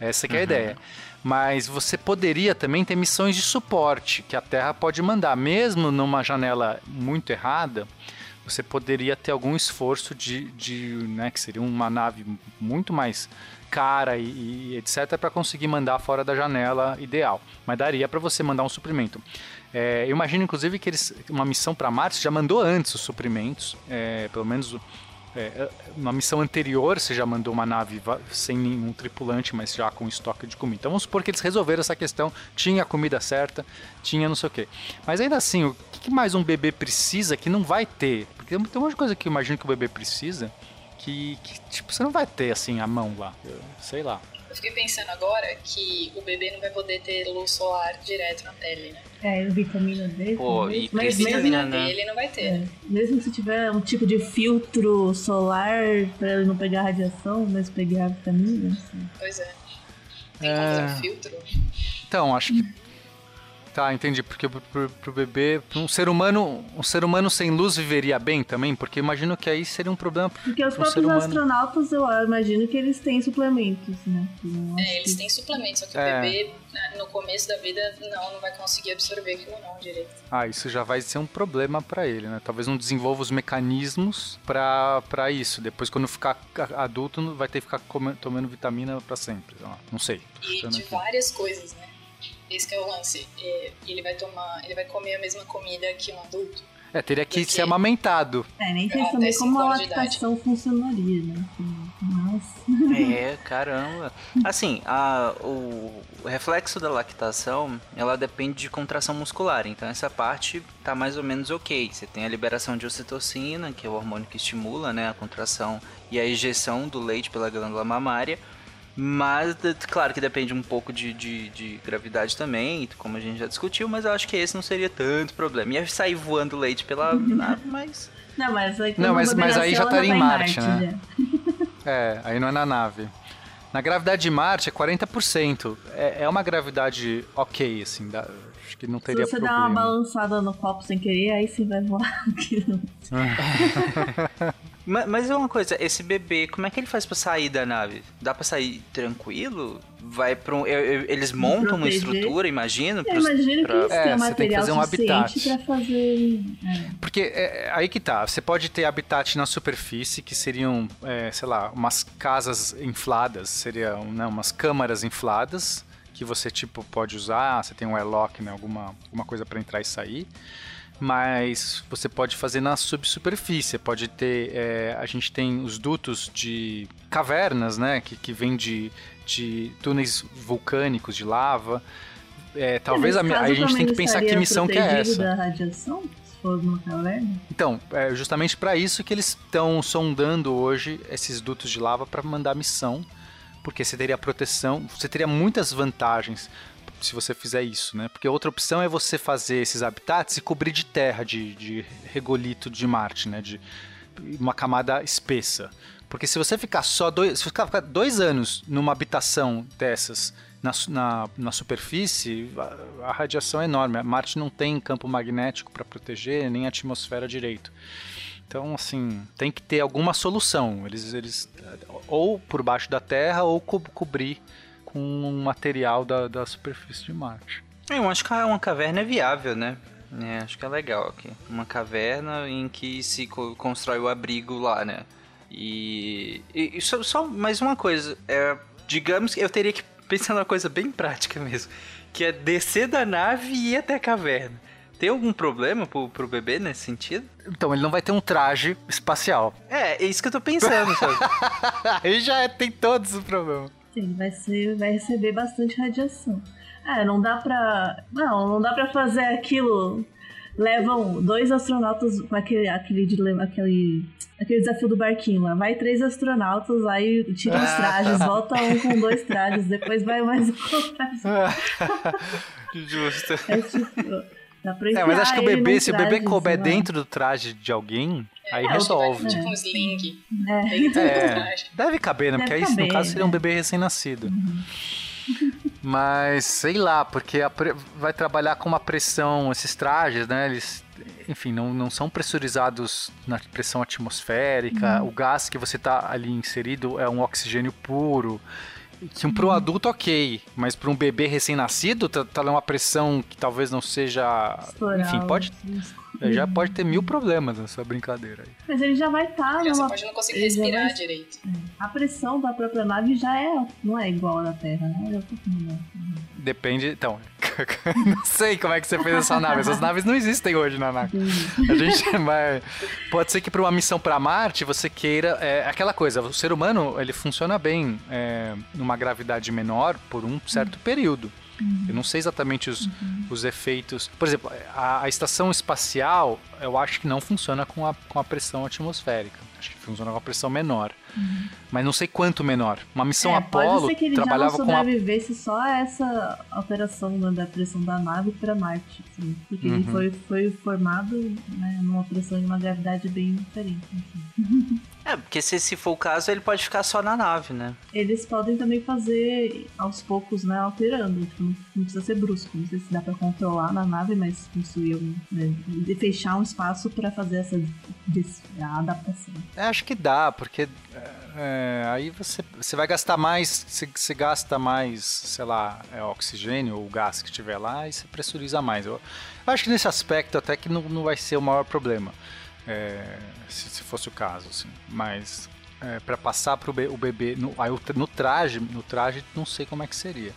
Essa que é a ideia. Mas você poderia também ter missões de suporte que a Terra pode mandar, mesmo numa janela muito errada. Você poderia ter algum esforço de, de né, que seria uma nave muito mais cara e, e etc para conseguir mandar fora da janela ideal. Mas daria para você mandar um suprimento. É, eu imagino inclusive que eles uma missão para Marte já mandou antes os suprimentos, é, pelo menos é, uma missão anterior você já mandou uma nave sem nenhum tripulante, mas já com estoque de comida. Então vamos supor que eles resolveram essa questão, tinha a comida certa, tinha não sei o quê. Mas ainda assim, o que mais um bebê precisa que não vai ter? Porque tem um monte de coisa que eu imagino que o bebê precisa que, que, tipo, você não vai ter assim a mão lá. Sei lá. Eu fiquei pensando agora que o bebê não vai poder ter luz solar direto na pele, né? É, vitamina D. Pô, e mas Vitamina né? D ele não vai ter. é, mesmo se tiver um tipo de filtro solar pra ele não pegar radiação, mas pegar vitamina. assim. Pois é. Tem É. filtro? Então, acho que. Tá, entendi. Porque pro, pro, pro bebê. Um ser humano. Um ser humano sem luz viveria bem também? Porque eu imagino que aí seria um problema. Porque os ser próprios astronautas, eu imagino que eles têm suplementos, né? É, eles têm suplementos, só que É. o bebê, né, no começo da vida, não, não vai conseguir absorver aquilo não direito. Ah, isso já vai ser um problema pra ele, né? Talvez não desenvolva os mecanismos pra pra isso. Depois, quando ficar a- adulto, vai ter que ficar come- tomando vitamina pra sempre. Não sei. E de aqui. várias coisas, né? Esse que é o lance. É, ele vai tomar, ele vai comer a mesma comida que um adulto. É, teria que Porque- ser amamentado. É, nem sei também cinco como a lactação funcionaria, né? Mas. É, caramba. Assim, a- o, o reflexo da lactação, ela depende de contração muscular. Então essa parte tá mais ou menos ok. Você tem a liberação de ocitocina, que é o hormônio que estimula né, a contração e a ejeção do leite pela glândula mamária. Mas, claro que depende um pouco de, de, de gravidade também, como a gente já discutiu, mas eu acho que esse não seria tanto problema. Ia sair voando leite pela nave, mas... Não, mas, aí, Não, mas- mas aí já estaria em tá Marte, né? já. É, aí não é na nave. Na gravidade de Marte é 40%. É, é uma gravidade ok, assim. dá- acho que não Se teria você problema. dar uma balançada no copo sem querer, aí você vai voar aqui. no- Ma- Mas é uma coisa, esse bebê, como é que ele faz pra sair da nave? Dá pra sair tranquilo? Vai para um, eu- eu- eles montam uma estrutura, imagino, Eu pros- imagino que pra- eles É, têm você tem que material fazer um habitat. pra fazer. é. Porque é, aí que tá, você pode ter habitat na superfície, que seriam, é, sei lá, umas casas infladas, seriam né, umas câmaras infladas, que você tipo pode usar, você tem um airlock, né, alguma, alguma coisa para entrar e sair. Mas você pode fazer na subsuperfície, pode ter, é, a gente tem os dutos de cavernas, né, que, que vem de, de túneis vulcânicos de lava. É, talvez a, a gente tem que pensar que missão que é essa. da radiação? Então, é justamente para isso que eles estão sondando hoje esses dutos de lava para mandar missão, porque você teria proteção, você teria muitas vantagens se você fizer isso, né? Porque outra opção é você fazer esses habitats e cobrir de terra, de, de regolito de Marte, né? De uma camada espessa. Porque se você ficar só dois, se ficar dois anos numa habitação dessas na, na, na superfície, a, a radiação é enorme. Marte não tem campo magnético para proteger, nem atmosfera direito. Então, assim, tem que ter alguma solução. Eles, eles ou por baixo da Terra ou co cobrir com um material da, da superfície de Marte. Eu acho que uma caverna é viável, né? É, acho que é legal aqui. Uma caverna em que se co- constrói o abrigo lá, né? E, e- e só, só mais uma coisa. É, digamos que eu teria que pensar numa coisa bem prática mesmo. Que é descer da nave e ir até a caverna. Tem algum problema pro, pro bebê nesse sentido? Então, ele não vai ter um traje espacial. É, é isso que eu tô pensando, sabe? Aí já é- tem todos os problemas. Sim, vai, ser, vai receber bastante radiação. É, não dá pra. Não, não dá pra fazer aquilo. Levam dois astronautas com aquele, aquele, dilema- aquele, aquele desafio do barquinho lá. Vai três astronautas, aí tiram os trajes, volta um com dois trajes, depois vai mais um com trajes. Justo. É tipo. Dá pra É, mas acho que o bebê, se o bebê couber dentro do traje de alguém, aí É, resolve. Tipo um sling. É. É, traje. deve caber, né? Deve Porque aí, no caber, caso, seria um né? bebê recém-nascido. Mas, sei lá, porque a pre- vai trabalhar com uma pressão, esses trajes, né? Eles, enfim, não, não são pressurizados na pressão atmosférica. O gás que você tá ali inserido é um oxigênio puro. Que um, para um adulto, ok. Mas para um bebê recém-nascido, tá, tá numa pressão que talvez não seja. Estourar enfim, pode, já pode ter mil problemas nessa brincadeira aí. Mas ele já vai estar numa. pode não conseguir ele respirar vai- direito. A pressão da própria nave já é. Não é igual à da Terra, né? Depende. Então, não sei como é que você fez essa nave. Essas naves não existem hoje na nave. A gente vai. Pode ser que para uma missão para Marte você queira. É aquela coisa, o ser humano ele funciona bem é, numa gravidade menor por um certo período. Eu não sei exatamente os, os efeitos. Por exemplo, a, a estação espacial eu acho que não funciona com a, com a pressão atmosférica. Acho que funciona com a pressão menor. Mas não sei quanto menor. Uma missão é, Apollo pode ser que ele já trabalhava não com a sobrevivesse só essa alteração né, da pressão da nave para Marte. assim, porque ele Uhum. foi, foi formado né, numa pressão de uma gravidade bem diferente. assim. É, porque se, se for o caso, ele pode ficar só na nave, né? Eles podem também fazer aos poucos, né, alterando. Tipo, não, não precisa ser brusco. Não sei se dá para controlar na nave, mas construir um, né, fechar um espaço para fazer essa adaptação. É, acho que dá, porque é, aí você, você vai gastar mais, você, você gasta mais, sei lá, é, oxigênio ou gás que estiver lá e você pressuriza mais. Eu, eu acho que nesse aspecto até que não, não vai ser o maior problema, é, se, se fosse o caso, assim. Mas é, para passar pro be- o bebê no, aí o no traje, no traje não sei como é que seria.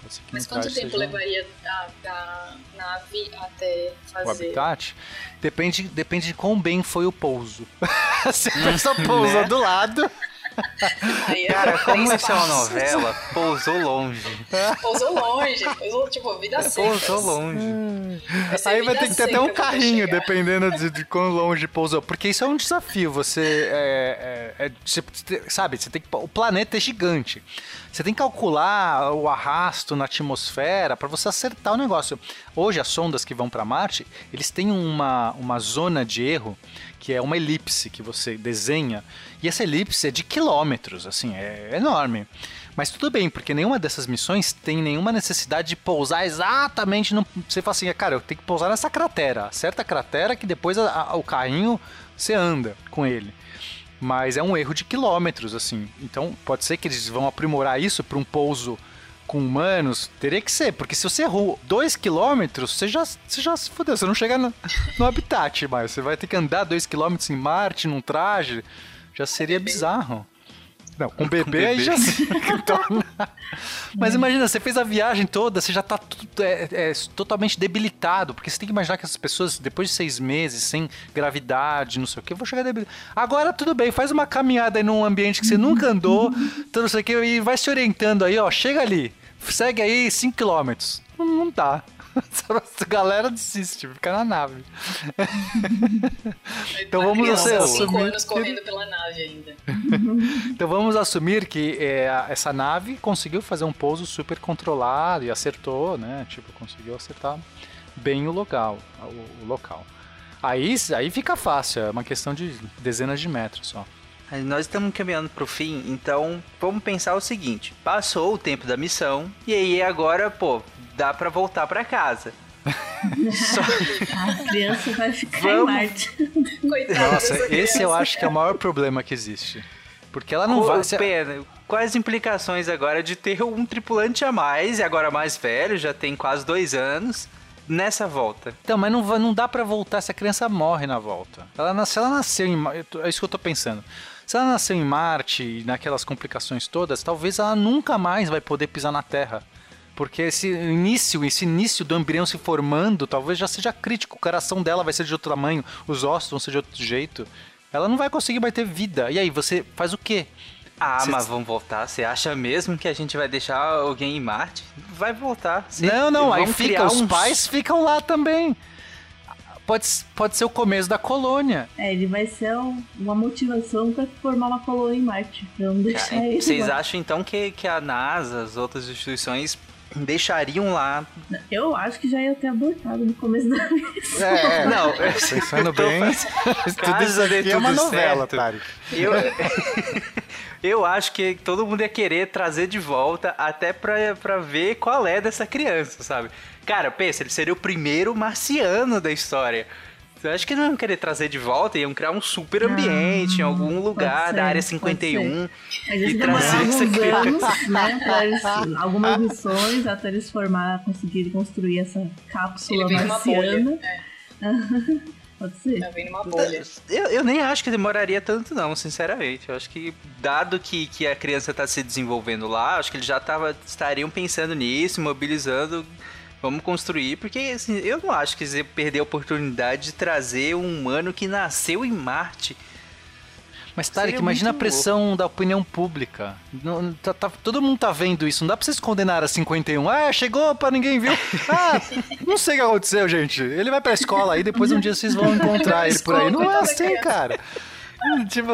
Pode ser que Mas quanto tempo seja levaria da, da nave até o fazer? habitat? Depende, depende de quão bem foi o pouso. Se a pessoa pousou Né? do lado. Aí é Cara, como isso é uma novela, pousou longe. Pousou longe, pousou, tipo, vida seca. Pousou longe. ser Aí vai ter que ter até um carrinho, chegar. dependendo de, de quão longe pousou. Porque isso é um desafio. Você. É, é- é- você- sabe, você tem que. O planeta é gigante. Você tem que calcular o arrasto na atmosfera para você acertar o negócio. Hoje, as sondas que vão para Marte, eles têm uma, uma zona de erro que é uma elipse que você desenha. E essa elipse é de quilômetros, assim, é enorme. Mas tudo bem, porque nenhuma dessas missões tem nenhuma necessidade de pousar exatamente no. Você fala assim, cara, eu tenho que pousar nessa cratera. Acerta a cratera que depois a- a- o carrinho você anda com ele. Mas é um erro de quilômetros, assim. Então pode ser que eles vão aprimorar isso para um pouso com humanos. Teria que ser, porque se você errou 2 quilômetros, você já, você já se fudeu. Você não chega no, no habitat mais. Você vai ter que andar 2 quilômetros em Marte, num traje. Já seria bizarro. Não, com bebê, aí bebê. já se torna. Mas imagina, você fez a viagem toda, você já tá tudo, é, é, totalmente debilitado, porque você tem que imaginar que essas pessoas, depois de seis meses, sem gravidade, não sei o que, vão chegar debilitadas. Agora tudo bem, faz uma caminhada aí num ambiente que você nunca andou, então não sei o que, e vai se orientando aí, ó, chega ali, segue aí 5km. Não, não dá. A galera desiste, fica na nave. então vamos assim, de 5 assumir que- correndo pela nave ainda. então vamos assumir que é, essa nave conseguiu fazer um pouso super controlado e acertou, né? Tipo, conseguiu acertar bem o local. O, o local. Aí, aí fica fácil, é uma questão de dezenas de metros só. Mas Nós estamos caminhando pro fim, então vamos pensar o seguinte: passou o tempo da missão e aí agora, pô, dá pra voltar pra casa. Só- A criança vai ficar Vamos. em Marte. Coitada Nossa, esse eu acho que é o maior problema que existe. Porque ela não Pô, vai. se- pena. Quais as implicações agora de ter um tripulante a mais e agora mais velho, já tem quase dois anos, nessa volta. Então, mas não, não dá pra voltar se a criança morre na volta. Ela, se ela nasceu em. É isso que eu tô pensando. Se ela nasceu em Marte, naquelas complicações todas, talvez ela nunca mais vai poder pisar na Terra. Porque esse início, esse início do embrião se formando, talvez já seja crítico. O coração dela vai ser de outro tamanho, os ossos vão ser de outro jeito. Ela não vai conseguir mais ter vida. E aí, você faz o quê? Ah, mas vamos voltar. Você acha mesmo que a gente vai deixar alguém em Marte? Vai voltar. Cê- Não, não, aí fica, os pais ficam lá também. Pode, pode ser o começo da colônia. É, ele vai ser um- uma motivação pra formar uma colônia em Marte. Não deixar ele. Vocês lá. acham então que, que a NASA, as outras instituições, deixariam lá? Eu acho que já ia ter abortado no começo da vida. É, Não, pensando bem, tudo isso aqui é uma novela, certo, Tarek. Eu, eu acho que todo mundo ia querer trazer de volta até pra, pra ver qual é dessa criança, sabe? Cara, pensa, ele seria o primeiro marciano da história. Eu acho que não iam querer trazer de volta, iam criar um super ambiente em algum lugar ser, da área pode 51 Mas e trazer essa alguns criança. anos, né? Eles, algumas missões até eles formar, conseguirem construir essa Ele cápsula numa bolha. marciana. Pode ser. tá vem numa bolha. Eu, eu nem acho que demoraria tanto, não, sinceramente. Eu acho que, dado que, que a criança está se desenvolvendo lá, acho que eles já tava, estariam pensando nisso, mobilizando. Vamos construir, porque assim, eu não acho que iam perder a oportunidade de trazer um humano que nasceu em Marte. Mas, Tarek, imagina a pressão da opinião pública. Não- tá- tá- todo mundo tá vendo isso. Não dá pra vocês condenar a 51. Ah, chegou pra ninguém viu. Ah, não sei o que aconteceu, gente. Ele vai pra escola aí, depois um dia vocês vão encontrar ele por aí. Não é assim, cara. Tipo,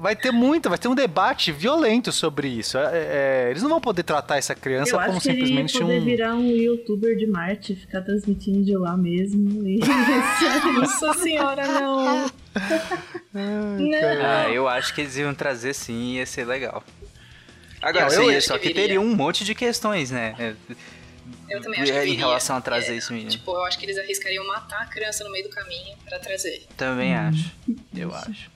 vai ter muito, vai ter um debate violento sobre isso. É, é, eles não vão poder tratar essa criança Eu como acho que ele ia simplesmente poder um. virar um youtuber de Marte, ficar transmitindo de lá mesmo. E... Nossa senhora, não. Ah, eu acho que eles iam trazer sim, ia ser legal. Agora, Eu acho só que que teria um monte de questões, né? É, Eu também acho que Em viria. relação a trazer É, esse menino. Tipo, eu acho que eles arriscariam matar a criança no meio do caminho pra trazer. Também acho. Eu acho.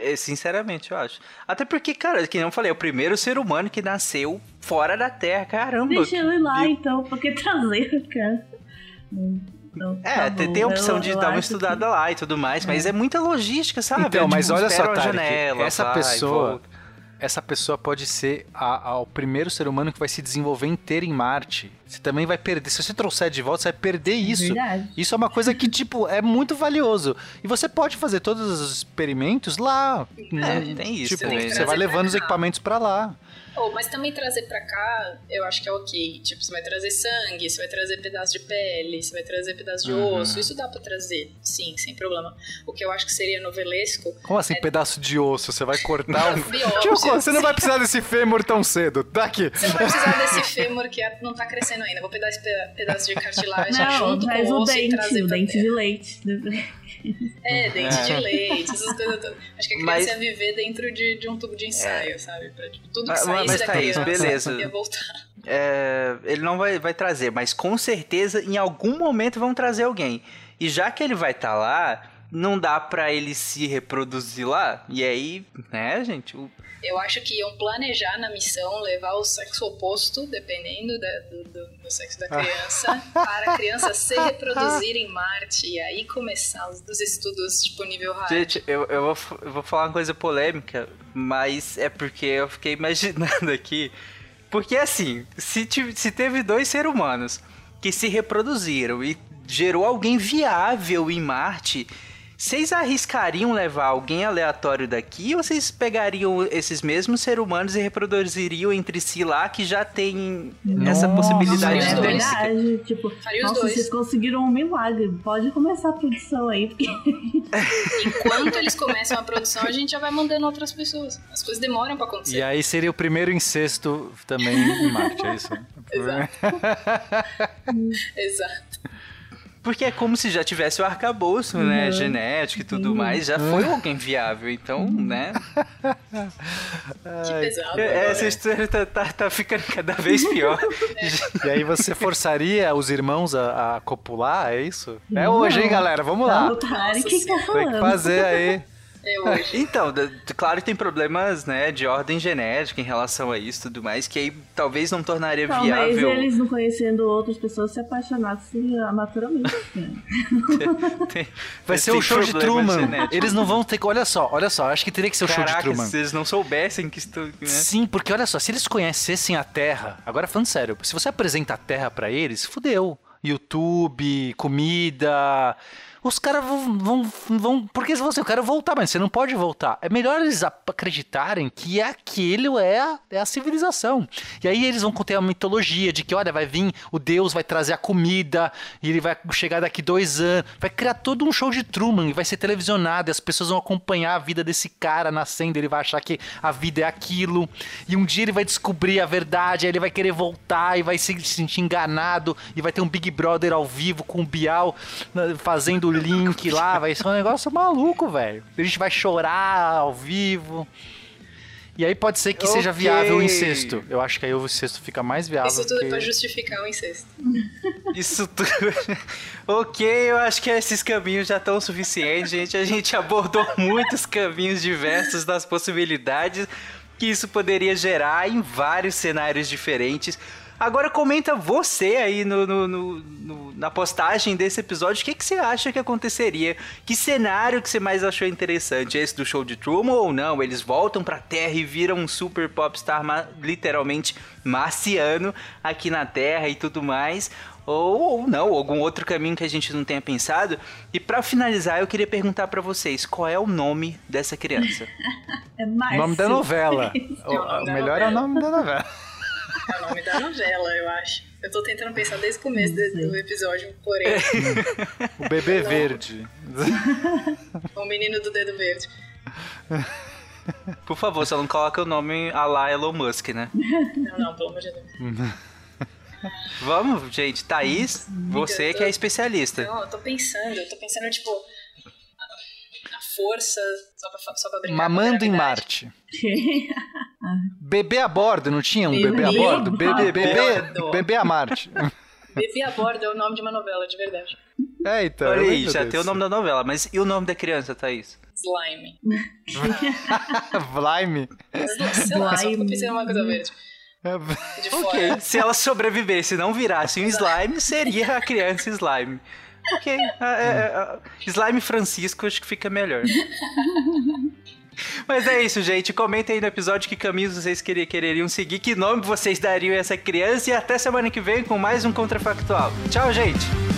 É, Sinceramente, eu acho. Até porque, cara, que nem eu falei, é o primeiro ser humano que nasceu fora da Terra. Caramba. Deixa eu ir lá então, porque trazer, cara. Então, É, tá tem, bom. tem a opção Eu- de eu dar uma acho que- estudada lá e tudo mais, mas é muita logística, sabe? Então, É, mas tipo, olha só, Tarek, janela, essa vai, pessoa, volta. Essa pessoa pode ser a- a- o primeiro ser humano que vai se desenvolver inteiro em Marte. Você também vai perder. Se você trouxer de volta, você vai perder isso. Verdade. Isso é uma coisa que, tipo, é muito valioso. E você pode fazer todos os experimentos lá. né? tem isso Tipo, né? você Trazer vai levando os equipamentos pra lá. Oh, mas também trazer pra cá, eu acho que é ok. Tipo, você vai trazer sangue, você vai trazer pedaço de pele, você vai trazer pedaço de Uhum. osso. Isso dá pra trazer, sim, sem problema. O que eu acho que seria novelesco Como assim, pedaço de osso? Você vai cortar um... Tipo, você não vai precisar desse fêmur tão cedo. Tá aqui. Você não vai precisar desse fêmur que não tá crescendo ainda. Vou pegar esse peda- pedaço de cartilagem Não, junto com o osso e dente, trazer o dente de leite. É, dente É. de leite, essas coisas todas. Acho que a criança Mas- ia viver dentro de, de um tubo de ensaio, sabe? Pra, tipo, tudo que Mas- saísse mas da tá isso, criança beleza. ia voltar. É, ele não vai, vai trazer, mas com certeza em algum momento vão trazer alguém. E já que ele vai estar lá, não dá pra ele se reproduzir lá. E aí, né, gente? o- Eu acho que iam planejar na missão levar o sexo oposto, dependendo da- do, do- do sexo da criança, para a criança se reproduzir em Marte e aí começar os, os estudos tipo nível hard. Gente, eu, eu, vou, eu vou falar uma coisa polêmica, mas é porque eu fiquei imaginando aqui. Porque assim, se, se teve dois seres humanos que se reproduziram e gerou alguém viável em Marte, vocês arriscariam levar alguém aleatório daqui ou vocês pegariam esses mesmos seres humanos e reproduziriam entre si lá que já tem essa Nossa, possibilidade é É genética? verdade. Tipo, Faria os nossa, dois. vocês conseguiram um milagre. Pode começar a produção aí, porque Enquanto eles começam a produção, a gente já vai mandando outras pessoas. As coisas demoram pra acontecer. E aí seria o primeiro incesto também em Marte, é isso? Exato. Exato. Porque é como se já tivesse o arcabouço, né? Uhum. Genético e tudo mais. Já foi alguém viável. Então, né? Que pesado. É, agora. Essa história tá, tá, tá ficando cada vez pior. E aí você forçaria os irmãos a, a copular, é isso? É hoje, hein, galera? Vamos lá. o Tarek que tá Tem que falando. fazer aí. Até hoje. Então, claro que tem problemas, né, de ordem genética em relação a isso e tudo mais, que aí talvez não tornaria Talvez viável. eles não conhecendo outras pessoas se apaixonassem amatoramente. né? Vai ser o show de Truman. genéticos. Eles não vão ter. Olha só, olha só. Acho que teria que ser o show de Caraca, Truman. se eles não soubessem que isso, né? Sim, porque olha só, se eles conhecessem a Terra, agora falando sério, se você apresenta a Terra pra eles, fudeu. YouTube, comida. Os caras vão, vão, vão. Porque se você, eu quero voltar, mas você não pode voltar. É melhor eles acreditarem que aquilo é a, é a civilização. E aí eles vão ter a mitologia de que, olha, vai vir o Deus, vai trazer a comida, e ele vai chegar daqui dois anos. Vai criar todo um show de Truman, e vai ser televisionado, e as pessoas vão acompanhar a vida desse cara nascendo, ele vai achar que a vida é aquilo. E um dia ele vai descobrir a verdade, aí ele vai querer voltar e vai se sentir enganado, e vai ter um Big Brother ao vivo com o Bial fazendo o link lá, vai ser um negócio maluco, velho. A gente vai chorar ao vivo. E aí pode ser que seja Ok. viável o incesto. Eu acho que aí o incesto fica mais viável. Isso tudo que... pra justificar o incesto. Isso tudo. ok, eu acho que esses caminhos já estão suficientes, gente. A gente abordou muitos caminhos diversos das possibilidades que isso poderia gerar em vários cenários diferentes. Agora comenta você aí no, no- no- no- na postagem desse episódio, o que, que você acha que aconteceria? Que cenário que você mais achou interessante? Esse do show de Truman ou não? Eles voltam pra Terra e viram um super popstar ma- literalmente marciano aqui na Terra e tudo mais? Ou, ou não, algum outro caminho que a gente não tenha pensado? E pra finalizar, eu queria perguntar pra vocês, qual é o nome dessa criança? É O nome da novela. É o o melhor é o nome da novela. É o nome da novela, eu acho. Eu tô tentando pensar desde o começo do episódio, porém, O bebê verde. o menino do dedo verde. Por favor, só não coloca o nome a lá Elon Musk, né? Não, não, pelo amor de Deus. Vamos, gente. Thaís, você que é especialista. Não, eu tô pensando, eu tô pensando, tipo, a, a força, só pra, só pra brincar. com a Mamando em. Marte. Bebê a bordo, não tinha um bebê, Bebê a bordo? a Bebê, bebê, bebê a Marte. Bebê a bordo é o nome de uma novela, de verdade. É, então. Olha eu aí, já desse. tem o nome da novela, mas e o nome da criança, Thaís? Slime. Vlaime. Sei lá, só coisa verde. De fora. Ok, se ela sobrevivesse e não virasse um slime, seria a criança slime. Ok, é, é, ah, slime Francisco acho que fica melhor. Mas é isso, gente. Comentem aí no episódio que caminhos vocês querer- quereriam seguir, que nome vocês dariam a essa criança e até semana que vem com mais um Contrafactual. Tchau, gente!